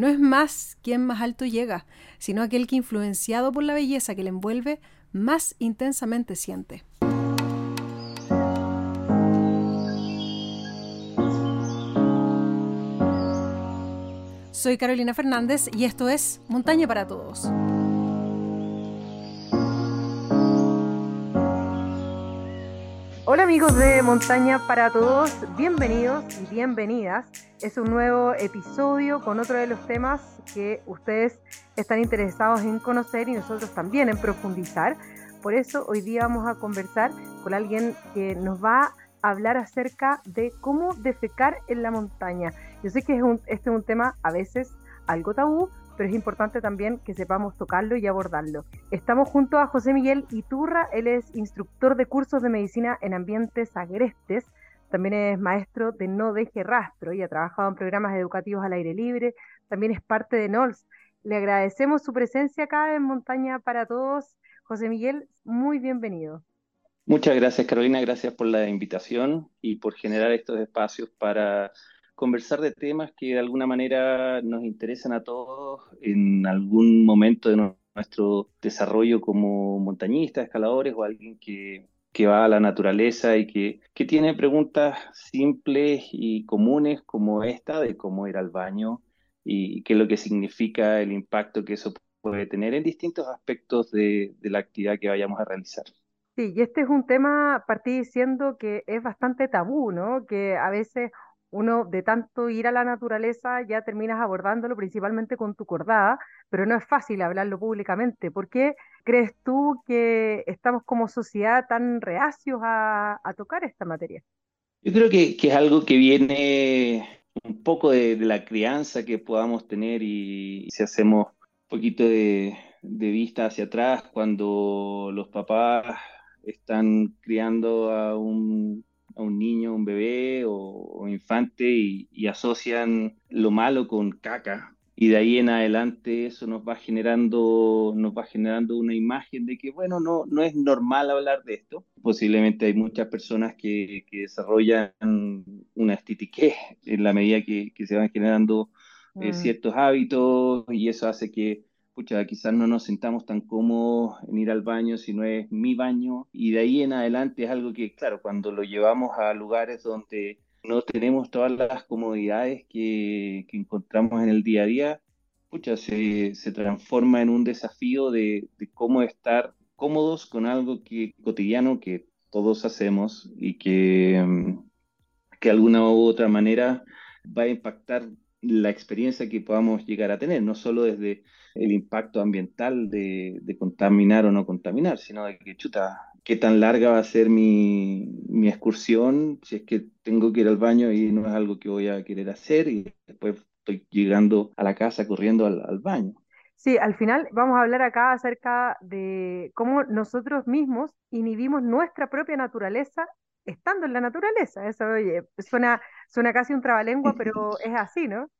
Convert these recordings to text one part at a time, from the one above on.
no es más quien más alto llega, sino aquel que influenciado por la belleza que le envuelve, más intensamente siente. Soy Carolina Fernández y esto es Montaña para Todos. Hola amigos de Montaña para Todos, bienvenidos y bienvenidas. Es un nuevo episodio con otro de los temas que ustedes están interesados en conocer y nosotros también en profundizar. Por eso hoy día vamos a conversar con alguien que nos va a hablar acerca de cómo defecar en la montaña. Yo sé que es un, este es un tema a veces algo tabú, pero es importante también que sepamos tocarlo y abordarlo. Estamos junto a José Miguel Iturra, él es instructor de cursos de medicina en ambientes agrestes, también es maestro de No Deje Rastro y ha trabajado en programas educativos al aire libre, también es parte de NOLS. Le agradecemos su presencia acá en Montaña para Todos. José Miguel, muy bienvenido. Muchas gracias Carolina, gracias por la invitación y por generar estos espacios para conversar de temas que de alguna manera nos interesan a todos en algún momento de nuestro desarrollo como montañistas, escaladores o alguien que, que va a la naturaleza y que, que, tiene preguntas simples y comunes como esta de cómo ir al baño y qué es lo que significa el impacto que eso puede tener en distintos aspectos de, de la actividad que vayamos a realizar. Sí, y este es un tema, partí diciendo que es bastante tabú, ¿no? Que a veces uno de tanto ir a la naturaleza ya terminas abordándolo principalmente con tu cordada, pero no es fácil hablarlo públicamente. ¿Por qué crees tú que estamos como sociedad tan reacios a, tocar esta materia? Yo creo que, es algo que viene un poco de, la crianza que podamos tener y, si hacemos un poquito de, de vista hacia atrás, cuando los papás están criando a un a un niño, un bebé o, infante y, asocian lo malo con caca. Y de ahí en adelante eso nos va generando, nos va generando una imagen de que, bueno, no, no es normal hablar de esto. Posiblemente hay muchas personas que, que desarrollan una estitiquez en la medida que, que se van generando eh, mm. ciertos hábitos y eso hace que quizás no nos sentamos tan cómodos en ir al baño si no es mi baño. Y de ahí en adelante es algo que, claro, cuando lo llevamos a lugares donde no tenemos todas las comodidades que, encontramos en el día a día, pucha, se, transforma en un desafío de, de, cómo estar cómodos con algo que cotidiano que todos hacemos y que, mm, que de alguna u otra manera va a impactar la experiencia que podamos llegar a tener, no solo desde el impacto ambiental de, contaminar o no contaminar, sino de que, chuta, qué tan larga va a ser mi, excursión si es que tengo que ir al baño y no es algo que voy a querer hacer y después estoy llegando a la casa corriendo al, al baño. Sí, al final vamos a hablar acá acerca de cómo nosotros mismos inhibimos nuestra propia naturaleza estando en la naturaleza. Eso, oye, suena, suena casi un trabalengua, pero es así, ¿no?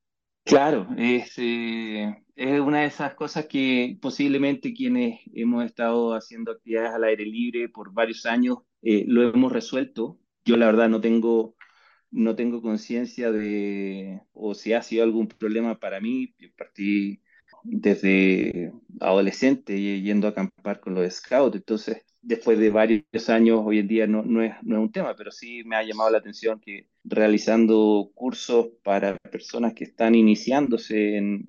Claro, es, eh, es una de esas cosas que posiblemente quienes hemos estado haciendo actividades al aire libre por varios años eh, lo hemos resuelto. Yo la verdad no tengo, no tengo conciencia de o si ha sido algún problema para mí. Yo partí desde adolescente yendo a acampar con los scouts, entonces después de varios años, hoy en día no, no, es, no es un tema, pero sí me ha llamado la atención que realizando cursos para personas que están iniciándose en,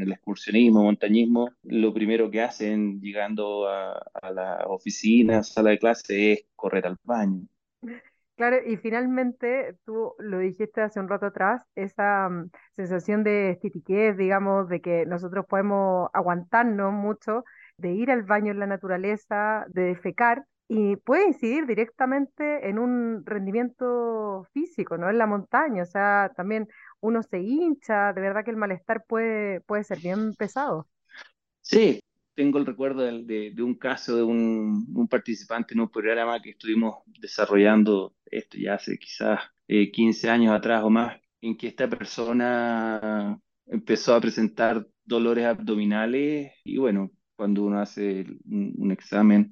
el excursionismo, montañismo, lo primero que hacen llegando a, a la oficina, sala de clase, es correr al baño. Claro, y finalmente tú lo dijiste hace un rato atrás, esa mm, sensación de estitiquez, digamos, de que nosotros podemos aguantarnos mucho de ir al baño en la naturaleza, de defecar, y puede incidir directamente en un rendimiento físico, ¿no? En la montaña, o sea, también uno se hincha, de verdad que el malestar puede, puede ser bien pesado. Sí, tengo el recuerdo de, de, un caso de un, un, participante en un programa que estuvimos desarrollando, esto ya hace quizás 15 eh, años atrás o más, en que esta persona empezó a presentar dolores abdominales y bueno, cuando uno hace un, examen,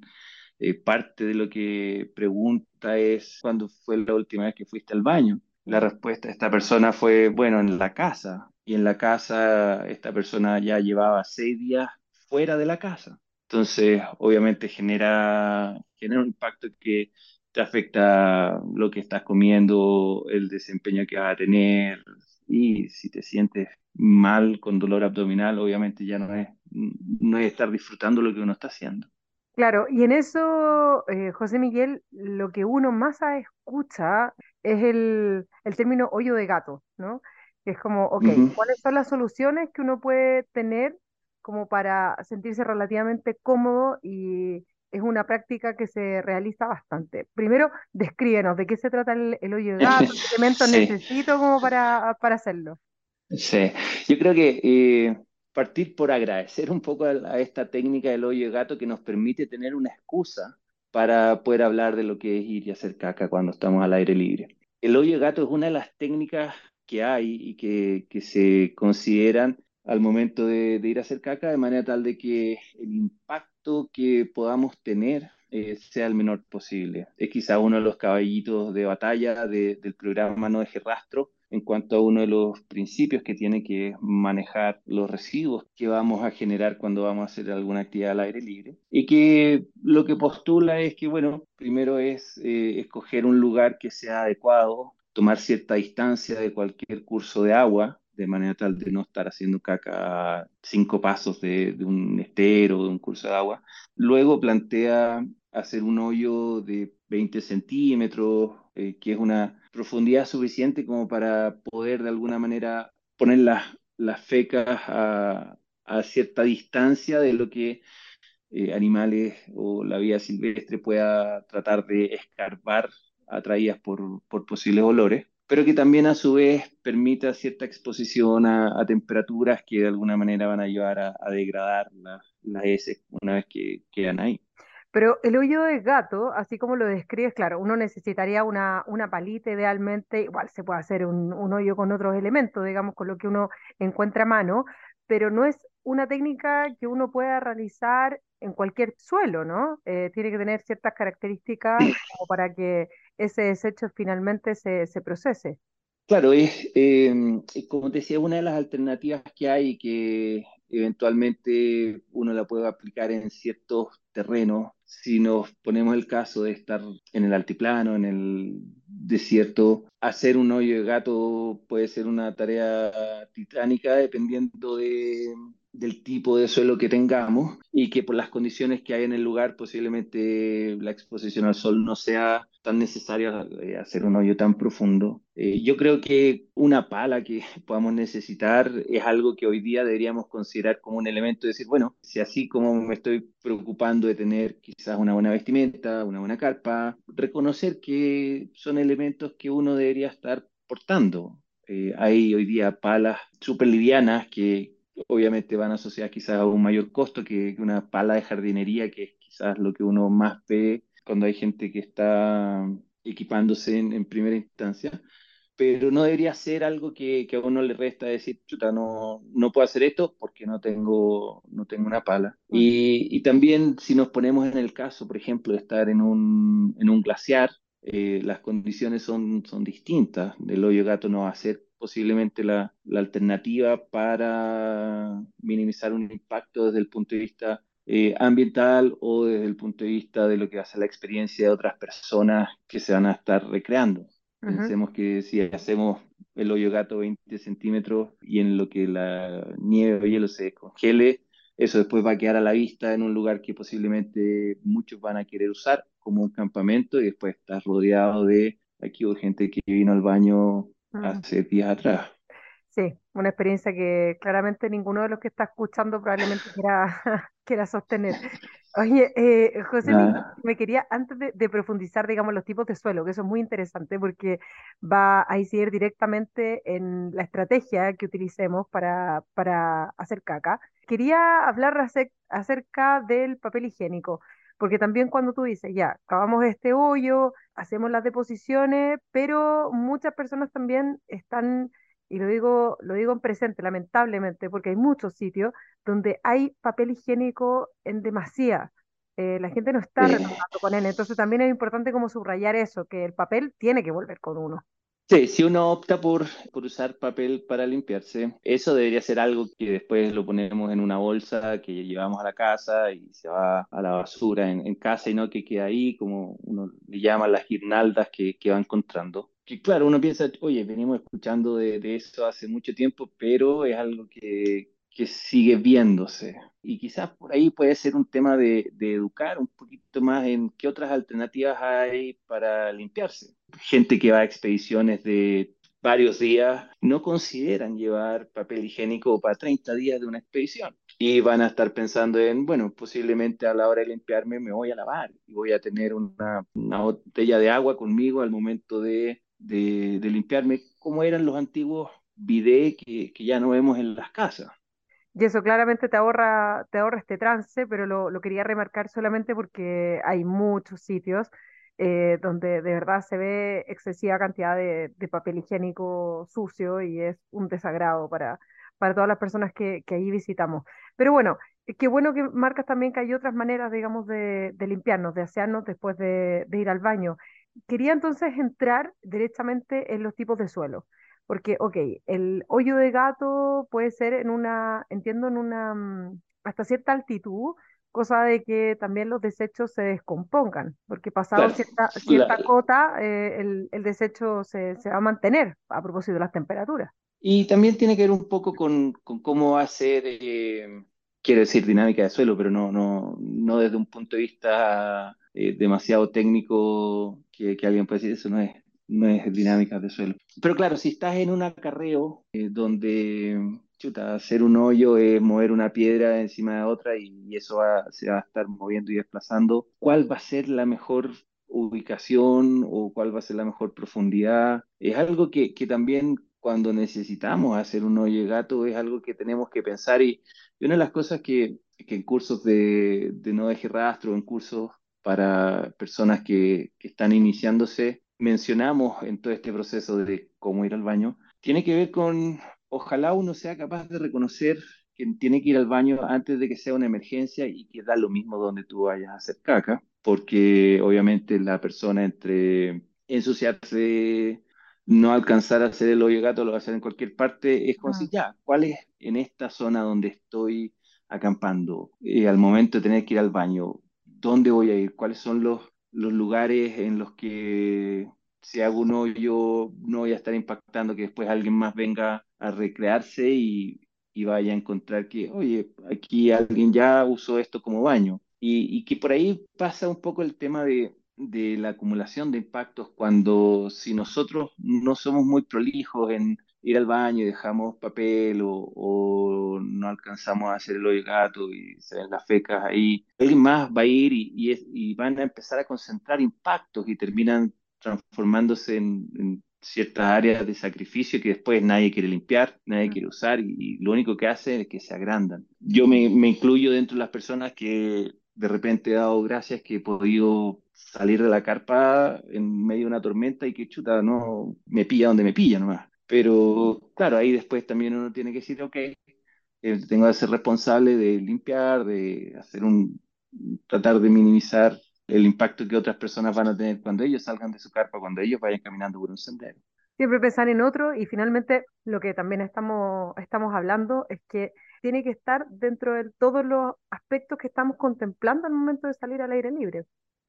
eh, parte de lo que pregunta es ¿cuándo fue la última vez que fuiste al baño? La respuesta de esta persona fue, bueno, en la casa. y en la casa esta persona ya llevaba seis días fuera de la casa. Entonces, obviamente genera, genera un impacto que te afecta lo que estás comiendo, el desempeño que vas a tener, y si te sientes mal con dolor abdominal, obviamente ya no es, no es estar disfrutando lo que uno está haciendo. Claro, y en eso, eh, José Miguel, lo que uno más escucha es el, el término hoyo de gato, ¿no? Que es como, ok. ¿cuáles son las soluciones que uno puede tener como para sentirse relativamente cómodo y es una práctica que se realiza bastante? Primero, descríbenos de qué se trata el, el hoyo de gato, qué elementos Sí, necesito como para, para hacerlo. sí. Yo creo que eh, partir por agradecer un poco a, a esta técnica del hoyo de gato que nos permite tener una excusa para poder hablar de lo que es ir y hacer caca cuando estamos al aire libre. El hoyo de gato es una de las técnicas que hay y que, que se consideran al momento de, ir a hacer caca de manera tal de que el impacto que podamos tener eh, sea el menor posible. Es quizá uno de los caballitos de batalla de- del programa No Deje Rastro en cuanto a uno de los principios que tiene que manejar los residuos que vamos a generar cuando vamos a hacer alguna actividad al aire libre. Y que lo que postula es que, bueno, primero es eh, escoger un lugar que sea adecuado, tomar cierta distancia de cualquier curso de agua, de manera tal de no estar haciendo caca cinco pasos de, de un estero o de un curso de agua. Luego plantea hacer un hoyo de 20 centímetros, eh, que es una profundidad suficiente como para poder de alguna manera poner las, las fecas a, a cierta distancia de lo que eh, animales o la vida silvestre pueda tratar de escarbar atraídas por, por posibles olores, pero que también a su vez permita cierta exposición a, temperaturas que de alguna manera van a a, a degradar las, las heces una vez que quedan ahí. Pero el hoyo de gato, así como lo describes, claro, uno necesitaría una, una palita idealmente, igual se puede hacer un, un hoyo con otros elementos, digamos, con lo que uno encuentra a mano, pero no es una técnica que uno pueda realizar en cualquier suelo, ¿no? Eh, tiene que tener ciertas características como para que ese desecho finalmente se, se procese. Claro, es, eh, como te decía, una de las alternativas que hay que eventualmente uno la puede aplicar en ciertos terrenos. Si nos ponemos el caso de estar en el altiplano, en el desierto, hacer un hoyo de gato puede ser una tarea titánica dependiendo de, del tipo de suelo que tengamos y que por las condiciones que hay en el lugar posiblemente la exposición al sol no sea tan necesaria eh, hacer un hoyo tan profundo. Eh, yo creo que una pala que podamos necesitar es algo que hoy día deberíamos considerar como un elemento de decir, bueno, si así como me estoy preocupando de tener quizás una buena vestimenta, una buena carpa, reconocer que son elementos que uno debería estar portando. Eh, hay hoy día palas súper livianas que obviamente van asociadas quizás a un mayor costo que, que una pala de jardinería, que es quizás lo que uno más ve cuando hay gente que está equipándose en, en primera instancia, pero no debería ser algo que, que a uno le resta decir, chuta, no, no puedo hacer esto porque no tengo, no tengo una pala. Mm, Y, y también si nos ponemos en el caso, por ejemplo, de estar en un, en un glaciar, eh, las condiciones son, son distintas. El hoyo gato no va a ser posiblemente la, la alternativa para minimizar un impacto desde el punto de vista eh, ambiental o desde el punto de vista de lo que va a ser la experiencia de otras personas que se van a estar recreando. ujú. Pensemos que si hacemos el hoyo gato 20 centímetros y en lo que la nieve o hielo se congele, eso después va a quedar a la vista en un lugar que posiblemente muchos van a querer usar como un campamento y después estás rodeado de aquí hubo gente que vino al baño Hace días atrás. Sí, una experiencia que claramente ninguno de los que está escuchando probablemente quiera, quiera sostener. Oye, eh, José me quería, antes de, de profundizar, digamos, los tipos de suelo, que eso es muy interesante porque va a incidir directamente en la estrategia que utilicemos para, para hacer caca. Quería hablar ace- acerca del papel higiénico, porque también cuando tú dices, ya, cavamos este hoyo, hacemos las deposiciones, pero muchas personas también están, y lo digo, lo digo en presente, lamentablemente, porque hay muchos sitios donde hay papel higiénico en demasía. Eh, la gente no está retornando con él, entonces también es importante como subrayar eso, que el papel tiene que volver con uno. Sí, si uno opta por, por, usar papel para limpiarse, eso debería ser algo que después lo ponemos en una bolsa que llevamos a la casa y se va a la basura en, casa y no que queda ahí, como uno le llama las guirnaldas que, que va encontrando. Que claro, uno piensa, oye, venimos escuchando de, de eso hace mucho tiempo, pero es algo que, que sigue viéndose. Y quizás por ahí puede ser un tema de, educar un poquito más en qué otras alternativas hay para limpiarse. Gente que va a expediciones de varios días no consideran llevar papel higiénico para 30 días de una expedición. Y van a estar pensando en, bueno, posiblemente a la hora de limpiarme me voy a lavar y voy a tener una, botella de agua conmigo al momento de, de, limpiarme, como eran los antiguos que, que ya no vemos en las casas. Y eso claramente te ahorra, te ahorra este trance, pero lo, quería remarcar solamente porque hay muchos sitios eh, donde de verdad se ve excesiva cantidad de, papel higiénico sucio y es un desagrado para, para todas las personas que, que visitamos. Pero bueno, eh, qué bueno que marcas también que hay otras maneras, digamos, de, de limpiarnos, de asearnos después de, de ir al baño. Quería entonces entrar directamente en los tipos de suelo. Porque, ok, el hoyo de gato puede ser en una, entiendo, en una, mm, hasta cierta altitud, cosa de que también los desechos se descompongan, porque pasado Claro, cierta, cierta cota, eh, el, el desecho se, se va a mantener a propósito de las temperaturas. y también tiene que ver un poco con, con cómo eh, quiero decir, dinámica de suelo, pero no, no, no desde un punto de vista eh, demasiado técnico que, que alguien puede decir, eso no es, no es dinámica de suelo. Pero claro, si estás en un acarreo eh, donde, chuta, hacer un hoyo es mover una piedra encima de otra y, y eso va- se va a estar moviendo y desplazando, ¿cuál va a ser la mejor ubicación o cuál va a ser la mejor profundidad? Es algo que, que también cuando necesitamos hacer un hoyo de gato es algo que tenemos que pensar y, y una de las cosas que, que en cursos de, de no deje rastro, en cursos para personas que, que están iniciándose, mencionamos en todo este proceso de cómo ir al baño, tiene que ver con, ojalá uno sea capaz de reconocer que tiene que ir al baño antes de que sea una emergencia y que da lo mismo donde tú vayas a hacer caca, porque obviamente la persona entre ensuciarse, no alcanzar a hacer el hoyo gato, lo va a hacer en cualquier parte, es como si Mm. ya, ¿cuál es en esta zona donde estoy acampando? Eh, al momento de tener que ir al baño, ¿dónde voy a ir? ¿Cuáles son los, los lugares en los que si hago un hoyo no voy a estar impactando que después alguien más venga a recrearse y, y vaya a encontrar que, oye, aquí alguien ya usó esto como baño? Y, y que por ahí pasa un poco el tema de, de la acumulación de impactos cuando si nosotros no somos muy prolijos en ir al baño y dejamos papel o, o no alcanzamos a hacer el hoyo gato y se ven las fecas ahí, alguien más va a ir y, y es- y van a empezar a concentrar impactos y terminan transformándose en, en ciertas áreas de sacrificio que después nadie quiere limpiar, nadie quiere usar y, y lo único que hace es que se agrandan. Yo me, me incluyo dentro de las personas que de repente he dado gracias que he podido salir de la carpa en medio de una tormenta y que chuta, no me pilla donde me pilla nomás. Pero claro, ahí después también uno tiene que decir, ok, eh, tengo que ser responsable de limpiar, de hacer un, tratar de minimizar el impacto que otras personas van a tener cuando ellos salgan de su carpa, cuando ellos vayan caminando por un sendero. Siempre pensar en otro y finalmente lo que también estamos, estamos hablando es que tiene que estar dentro de todos los aspectos que estamos contemplando al momento de salir al aire libre.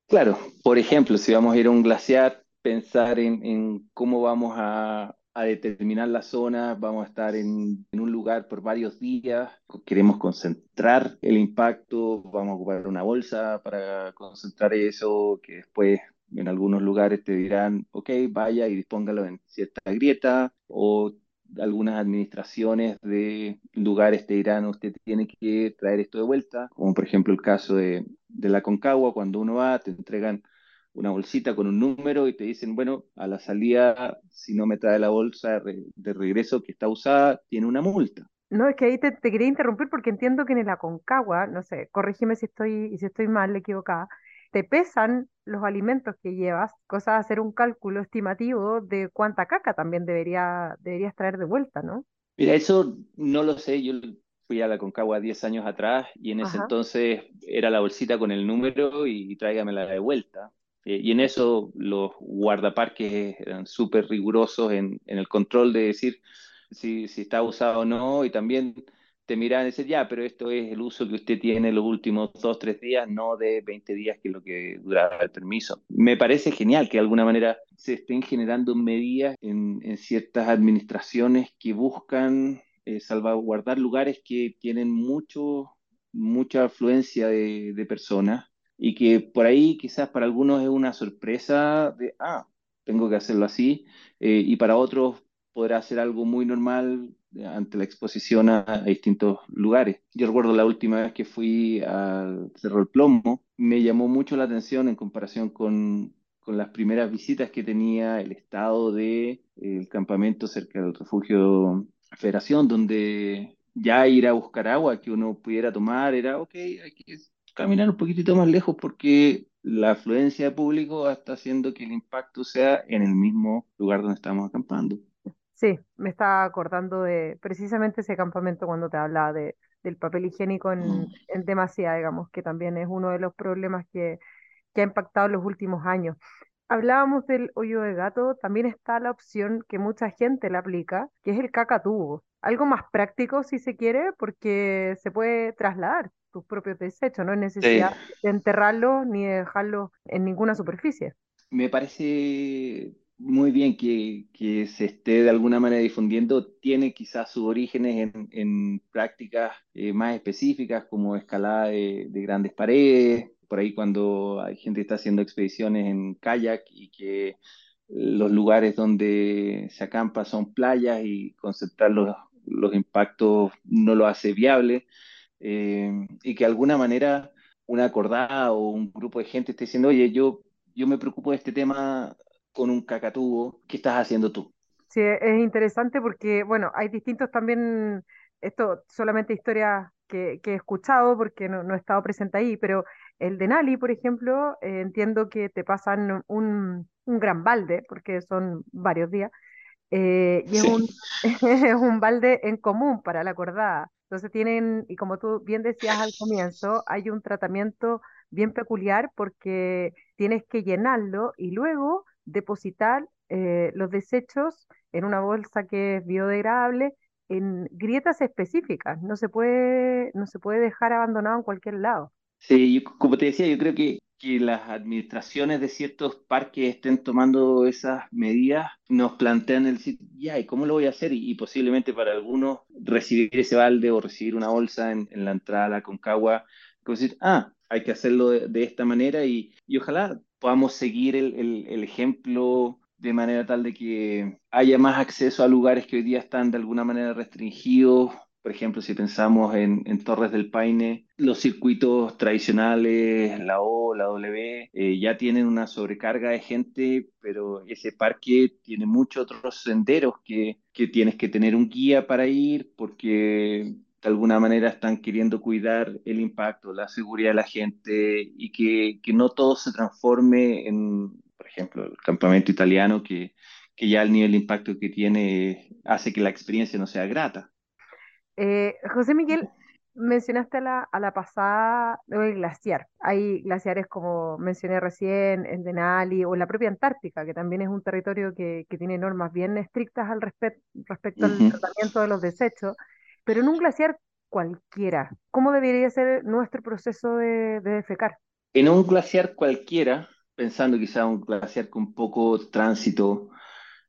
Claro, por ejemplo, si vamos a ir a un glaciar, pensar en, en cómo vamos a, a determinar la zona, vamos a estar en, en un lugar por varios días, queremos concentrar el impacto, vamos a ocupar una bolsa para concentrar eso, que después en algunos lugares te dirán, ok, vaya y dispóngalo en cierta grieta, o algunas administraciones de lugares te dirán, usted tiene que traer esto de vuelta, como por ejemplo el caso de, de la Concagua, cuando uno va, te entregan una bolsita con un número y te dicen, bueno, a la salida, si no me trae la bolsa de, re- de regreso que está usada, tiene una multa. No, es que ahí te, te quería interrumpir porque entiendo que en el Aconcagua, no sé, corrígeme si estoy, si estoy mal, equivocada, te pesan los alimentos que llevas, cosa de hacer un cálculo estimativo de cuánta caca también debería, deberías traer de vuelta, ¿no? Mira, eso no lo sé, yo fui a la Concagua 10 años atrás y en ese Ajá. entonces era la bolsita con el número y tráigamela de vuelta. Eh, y en eso los guardaparques eran súper rigurosos en, el control de decir si, está usado o no, y también te miran y dicen, ya, pero esto es el uso que usted tiene los últimos dos, tres días, no de 20 días, que es lo que duraba el permiso. Me parece genial que de alguna manera se estén generando medidas en, en ciertas administraciones que buscan eh, salvaguardar lugares que tienen mucho, mucha afluencia de, de personas y que por ahí quizás para algunos es una sorpresa de, ah, tengo que hacerlo así, eh, y para otros podrá ser algo muy normal ante la exposición a, a, distintos lugares. Yo recuerdo la última vez que fui al Cerro del Plomo, me llamó mucho la atención en comparación con, con las primeras visitas que tenía el estado de eh, el campamento cerca del refugio Federación, donde ya ir a buscar agua que uno pudiera tomar era, ok, hay que caminar un poquitito más lejos porque la afluencia de público está haciendo que el impacto sea en el mismo lugar donde estamos acampando. Sí, me está acordando de precisamente ese campamento cuando te hablaba de, del papel higiénico en, Mm. en demasía, digamos, que también es uno de los problemas que, que ha impactado en los últimos años. Hablábamos del hoyo de gato, también está la opción que mucha gente le aplica, que es el cacatubo. Algo más práctico si se quiere, porque se puede trasladar tus propios desechos, no hay Sí, necesidad de enterrarlos ni de dejarlos en ninguna superficie. me parece muy bien que, que se esté de alguna manera difundiendo. Tiene quizás sus orígenes en, en prácticas eh, más específicas como escalada de, de grandes paredes, por ahí cuando hay gente que está haciendo expediciones en kayak y que los lugares donde se acampa son playas y concentrar los, los impactos no lo hace viable eh, y que de alguna manera una acordada o un grupo de gente esté diciendo, oye, yo, yo me preocupo de este tema con un cacatúo, ¿qué estás haciendo tú? Sí, es interesante porque, bueno, hay distintos también, esto solamente historias que, que he escuchado porque no, no he estado presente ahí, pero el de Nali, por ejemplo, eh, entiendo que te pasan un, un gran balde, porque son varios días, eh, y es Sí, un, es un balde en común para la acordada. Entonces tienen, y como tú bien decías al comienzo, hay un tratamiento bien peculiar porque tienes que llenarlo y luego depositar eh, los desechos en una bolsa que es biodegradable en grietas específicas. No se puede, no se puede dejar abandonado en cualquier lado. sí, yo- como te decía, yo creo que, que las administraciones de ciertos parques estén tomando esas medidas, nos plantean el sitio, ya, ¿y cómo lo voy a hacer? Y, y posiblemente para algunos recibir ese balde o recibir una bolsa en, en la entrada a la Concagua, como decir, ah, hay que hacerlo de, de esta manera y, y ojalá podamos seguir el, el, el ejemplo de manera tal de que haya más acceso a lugares que hoy día están de alguna manera restringidos. Por ejemplo, si pensamos en, Torres del Paine, los circuitos tradicionales, la O, la W, eh, ya tienen una sobrecarga de gente, pero ese parque tiene muchos otros senderos que, que tienes que tener un guía para ir porque de alguna manera están queriendo cuidar el impacto, la seguridad de la gente y que, que no todo se transforme en, por ejemplo, el campamento italiano que, que ya el nivel de impacto que tiene hace que la experiencia no sea grata. Eh, José Miguel, mencionaste a la, a la pasada del glaciar. Hay glaciares como mencioné recién, el Denali o la propia Antártica, que también es un territorio que, que tiene normas bien estrictas al respecto al tratamiento de los desechos, pero en un glaciar cualquiera, ¿cómo debería ser nuestro proceso de, de defecar? En un glaciar cualquiera, pensando quizá un glaciar con poco tránsito,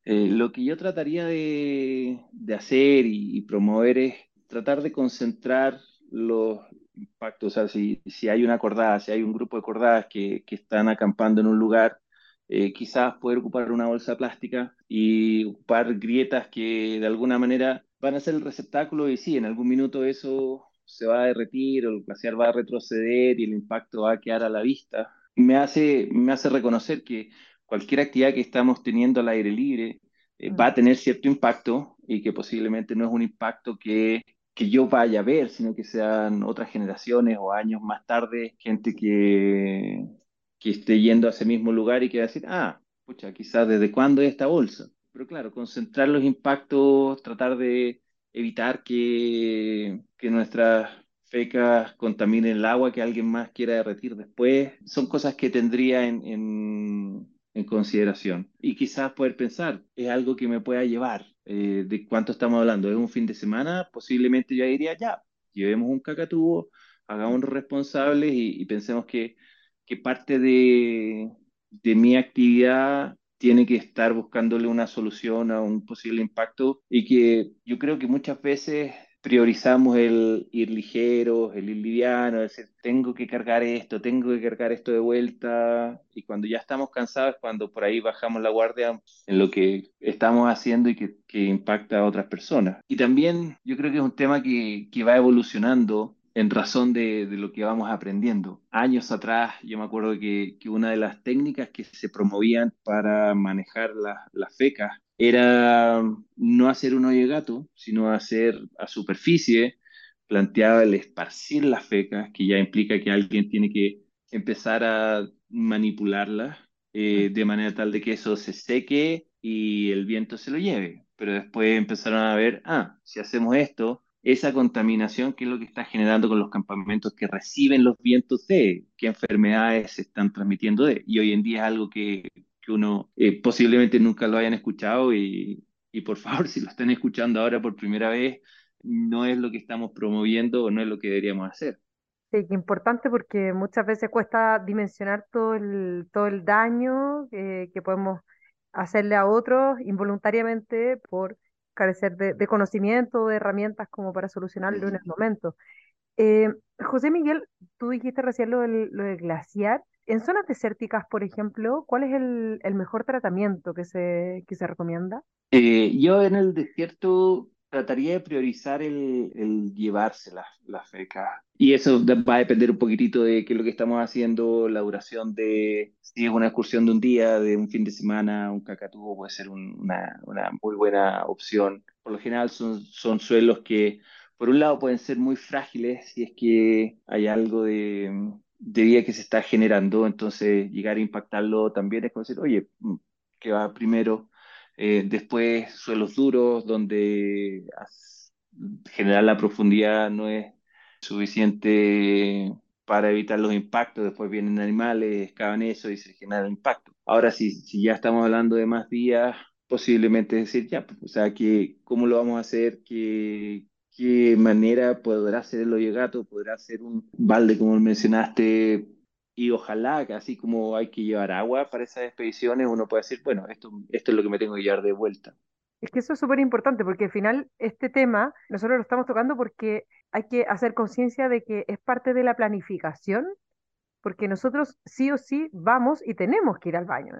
eh, lo que yo trataría de, de hacer y, y promover es tratar de concentrar los impactos. O sea, si, si hay una cordada, si hay un grupo de cordadas que, que están acampando en un lugar, eh, quizás poder ocupar una bolsa plástica y ocupar grietas que de alguna manera van a ser el receptáculo y sí, en algún minuto eso se va a derretir o el glaciar va a retroceder y el impacto va a quedar a la vista. Me hace, me hace reconocer que cualquier actividad que estamos teniendo al aire libre eh, va a tener cierto impacto y que posiblemente no es un impacto que, que yo vaya a ver, sino que sean otras generaciones o años más tarde, gente que, que esté yendo a ese mismo lugar y que va a decir, ah, pucha, quizás desde cuándo es esta bolsa. Pero claro, concentrar los impactos, tratar de evitar que, que nuestras fecas contaminen el agua que alguien más quiera derretir después. Son cosas que tendría en, en, consideración. Y quizás poder pensar, es algo que me pueda llevar. Eh, ¿De cuánto estamos hablando? ¿Es un fin de semana? Posiblemente yo diría, ya, llevemos un cacatúo, hagamos responsables y, y pensemos que, que parte de, de mi actividad tiene que estar buscándole una solución a un posible impacto y que yo creo que muchas veces priorizamos el ir ligero, el ir liviano, decir, tengo que cargar esto, tengo que cargar esto de vuelta, y cuando ya estamos cansados, cuando por ahí bajamos la guardia en lo que estamos haciendo y que, que impacta a otras personas. Y también yo creo que es un tema que, que va evolucionando en razón de, lo que vamos aprendiendo. Años atrás, yo me acuerdo que, una de las técnicas que se promovían para manejar las fecas era no hacer un hoyo gato, sino hacer a superficie, planteaba el esparcir las fecas, que ya implica que alguien tiene que empezar a manipularlas eh, de manera tal de que eso se seque y el viento se lo lleve. Pero después empezaron a ver, ah, si hacemos esto, esa contaminación, que es lo que está generando con los campamentos que reciben los vientos de, qué enfermedades se están transmitiendo de. Y hoy en día es algo que, que uno eh, posiblemente nunca lo hayan escuchado y, y, por favor, si lo están escuchando ahora por primera vez, no es lo que estamos promoviendo o no es lo que deberíamos hacer. Sí, que importante porque muchas veces cuesta dimensionar todo el, todo el daño eh, que podemos hacerle a otros involuntariamente por carecer de, conocimiento, de herramientas como para solucionarlo en el momento. Eh, José Miguel, tú dijiste recién lo del, lo glaciar. En zonas desérticas, por ejemplo, ¿cuál es el, mejor tratamiento que se, que se recomienda? Eh, yo en el desierto trataría de priorizar el, el llevarse las, fecas. Y eso va a depender un poquitito de qué es lo que estamos haciendo, la duración de, si es una excursión de un día, de un fin de semana, un cacatúo puede ser una, una, muy buena opción. Por lo general son, son suelos que, por un lado, pueden ser muy frágiles si es que hay algo de, de vida que se está generando, entonces llegar a impactarlo también es como decir, oye, ¿qué va primero? Eh, después suelos duros, donde generar la profundidad no es suficiente para evitar los impactos. Después vienen animales, excavan eso y se genera impacto. Ahora, si, si ya estamos hablando de más días, posiblemente decir, ya, pues, o sea, que, ¿cómo lo vamos a hacer? ¿Qué, qué manera podrá ser el hoyo gato? ¿Podrá ser un balde, como mencionaste, y ojalá que así como hay que llevar agua para esas expediciones, uno pueda decir, bueno, esto, esto es lo que me tengo que llevar de vuelta. Es que eso es súper importante porque al final este tema nosotros lo estamos tocando porque hay que hacer conciencia de que es parte de la planificación, porque nosotros sí o sí vamos y tenemos que ir al baño.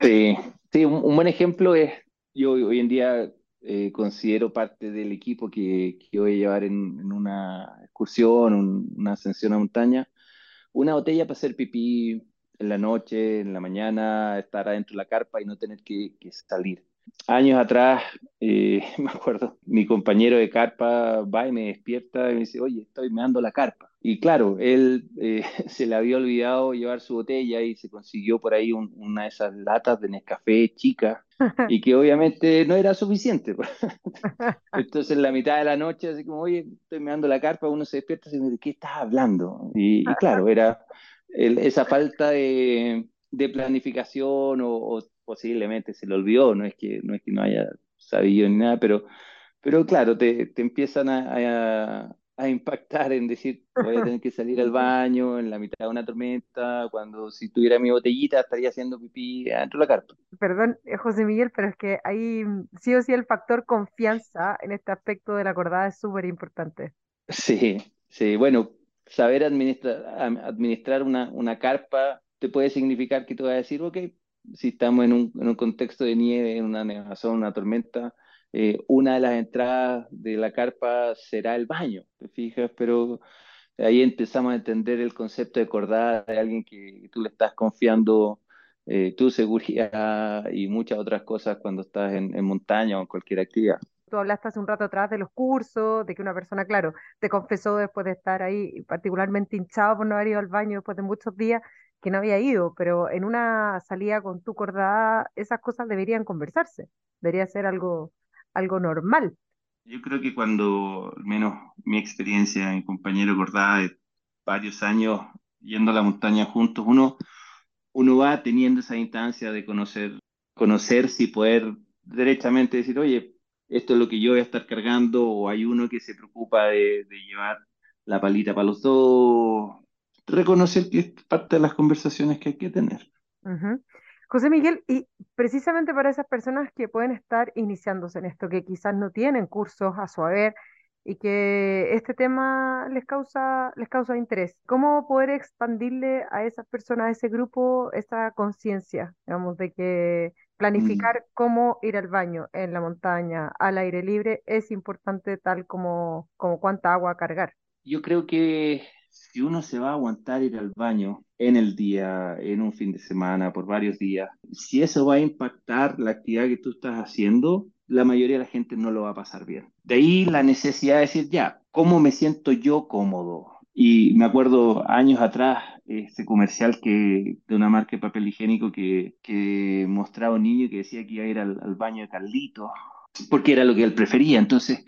Sí, sí un, buen ejemplo es, yo hoy en día eh, considero parte del equipo que, que voy a llevar en, una excursión, una ascensión a montaña, una botella para hacer pipí en la noche, en la mañana, estar adentro de la carpa y no tener que, salir. Años atrás, eh, me acuerdo, mi compañero de carpa va y me despierta y me dice, oye, estoy meando la carpa. Y claro, él eh, se le había olvidado llevar su botella y se consiguió por ahí una de esas latas de Nescafé chica y que obviamente no era suficiente. Pues. Entonces en la mitad de la noche, así como, oye, estoy meando la carpa, uno se despierta y dice, ¿de qué estás hablando? Y, claro, era esa falta de, planificación o, posiblemente se le olvidó, no es que no, es que no haya sabido ni nada, pero, pero claro, te, te empiezan a, a impactar en decir, voy a tener que salir al baño en la mitad de una tormenta, cuando si tuviera mi botellita estaría haciendo pipí dentro de la carpa. Perdón, eh, José Miguel, pero es que ahí sí o sí el factor confianza en este aspecto de la acordada es súper importante. Sí, sí, bueno, saber administrar, administrar una, una carpa te puede significar que tú vas a decir, ok, si estamos en un, en un contexto de nieve, en una nevazón, una tormenta, eh, una de las entradas de la carpa será el baño, ¿te fijas? Pero ahí empezamos a entender el concepto de acordar de alguien que tú le estás confiando eh, tu seguridad y muchas otras cosas cuando estás en, montaña o en cualquier actividad. Tú hablaste hace un rato atrás de los cursos, de que una persona, claro, te confesó después de estar ahí particularmente hinchado por no haber ido al baño después de muchos días que no había ido, pero en una salida con tu cordada esas cosas deberían conversarse, debería ser algo, algo normal. Yo creo que cuando, al menos mi experiencia, mi compañero acordaba de varios años yendo a la montaña juntos, uno, uno va teniendo esa instancia de conocer, conocerse y poder derechamente decir, oye, esto es lo que yo voy a estar cargando, o hay uno que se preocupa de, de llevar la palita para los dos, reconocer que es parte de las conversaciones que hay que tener. José Miguel, y precisamente para esas personas que pueden estar iniciándose en esto, que quizás no tienen cursos a su haber y que este tema les causa, les causa interés, ¿cómo poder expandirle a esas personas, a ese grupo, esa conciencia, digamos, de que Mm. planificar cómo ir al baño en la montaña, al aire libre, es importante tal como, como cuánta agua cargar? Yo creo que si uno se va a aguantar ir al baño en el día, en un fin de semana, por varios días, si eso va a impactar la actividad que tú estás haciendo, la mayoría de la gente no lo va a pasar bien. De ahí la necesidad de decir, ya, ¿cómo me siento yo cómodo? Y me acuerdo años atrás, este comercial que, de una marca de papel higiénico que, que mostraba a un niño que decía que iba a ir al, baño de Carlito, porque era lo que él prefería. Entonces,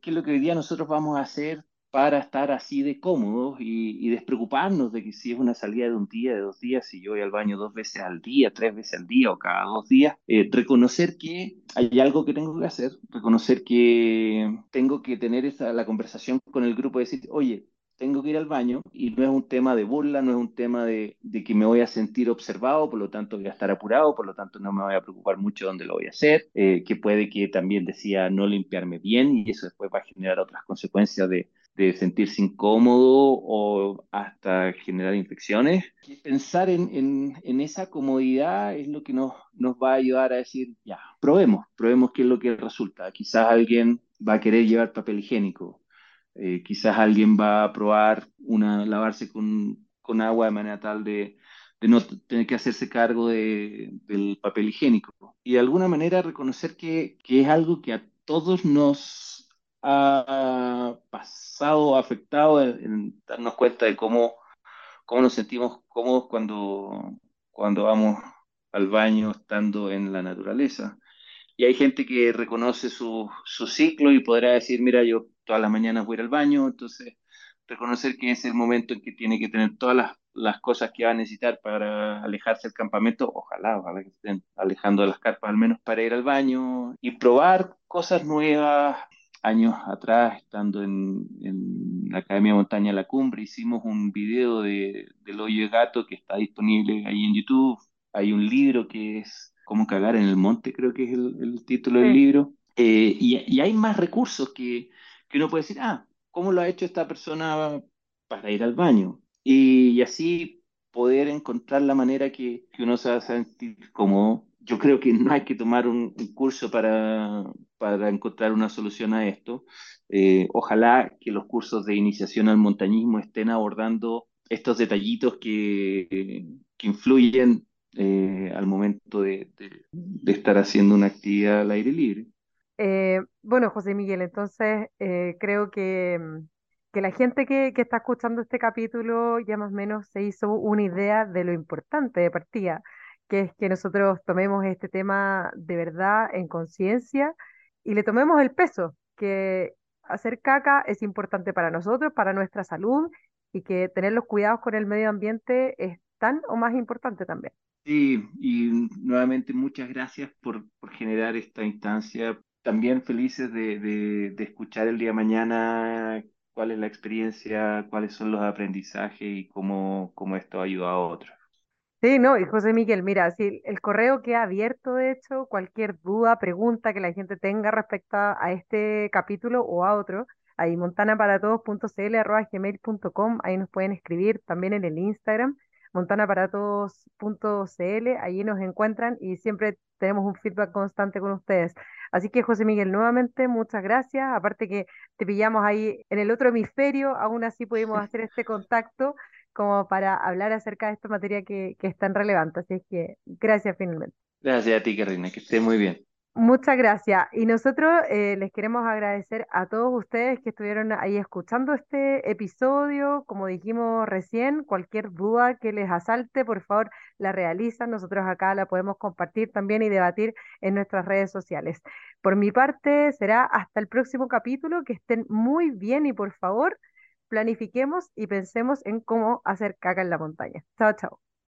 ¿qué es lo que hoy día nosotros vamos a hacer para estar así de cómodos y, y despreocuparnos de que si es una salida de un día, de dos días, si yo voy al baño dos veces al día, tres veces al día o cada dos días, eh, reconocer que hay algo que tengo que hacer, reconocer que tengo que tener esa, la conversación con el grupo y decir, oye, tengo que ir al baño y no es un tema de burla, no es un tema de, de, que me voy a sentir observado, por lo tanto voy a estar apurado, por lo tanto no me voy a preocupar mucho dónde lo voy a hacer, eh, que puede que también decía no limpiarme bien y eso después va a generar otras consecuencias de, de sentirse incómodo o hasta generar infecciones. Pensar en, en, en, esa comodidad es lo que nos, nos va a ayudar a decir, ya, probemos, probemos qué es lo que resulta. Quizás alguien va a querer llevar papel higiénico, eh, quizás alguien va a probar una, lavarse con, con agua de manera tal de, de no tener que hacerse cargo de, del papel higiénico. Y de alguna manera reconocer que, que es algo que a todos nos ha pasado, afectado en, en darnos cuenta de cómo, cómo nos sentimos cómodos cuando, cuando vamos al baño estando en la naturaleza. Y hay gente que reconoce su, su ciclo y podrá decir, mira, yo todas las mañanas voy al baño, entonces reconocer que es el momento en que tiene que tener todas las, las cosas que va a necesitar para alejarse del campamento, ojalá, ojalá que estén alejando de las carpas al menos para ir al baño y probar cosas nuevas. Años atrás, estando en, en la Academia Montaña La Cumbre, hicimos un video de, del hoyo de gato que está disponible ahí en YouTube. Hay un libro que es Cómo cagar en el monte, creo que es el, el título del Sí. libro. Eh, y, y, hay más recursos que, que, uno puede decir, ah, ¿cómo lo ha hecho esta persona para ir al baño? Y, y así poder encontrar la manera que, que, uno se va a sentir cómodo. Yo creo que no hay que tomar un, un curso para, para, encontrar una solución a esto. Eh, ojalá que los cursos de iniciación al montañismo estén abordando estos detallitos que, que influyen eh, al momento de, de, de, estar haciendo una actividad al aire libre. Eh, bueno, José Miguel, entonces eh, creo que, mm, que la gente que, que está escuchando este capítulo ya más o menos se hizo una idea de lo importante de partida, que es que nosotros tomemos este tema de verdad en conciencia y le tomemos el peso, que hacer caca es importante para nosotros, para nuestra salud y que tener los cuidados con el medio ambiente es tan o más importante también. Sí, y nuevamente muchas gracias por, por generar esta instancia. También felices de, de, escuchar el día de mañana cuál es la experiencia, cuáles son los aprendizajes y cómo, cómo esto ayuda a otros. Sí, no, y José Miguel, mira, si el correo queda abierto, de hecho, cualquier duda, pregunta que la gente tenga respecto a este capítulo o a otro, ahí gmail.com, ahí nos pueden escribir también en el Instagram montanaparatodos.cl, allí nos encuentran y siempre tenemos un feedback constante con ustedes. Así que José Miguel, nuevamente muchas gracias, aparte que te pillamos ahí en el otro hemisferio, aún así pudimos hacer este contacto como para hablar acerca de esta materia que, que es tan relevante. Así es que gracias finalmente. Gracias a ti, Karina, que esté muy bien. Muchas gracias. Y nosotros eh, les queremos agradecer a todos ustedes que estuvieron ahí escuchando este episodio. Como dijimos recién, cualquier duda que les asalte, por favor, la realizan. Nosotros acá la podemos compartir también y debatir en nuestras redes sociales. Por mi parte, será hasta el próximo capítulo. Que estén muy bien y por favor, planifiquemos y pensemos en cómo hacer caca en la montaña. Chao, chao.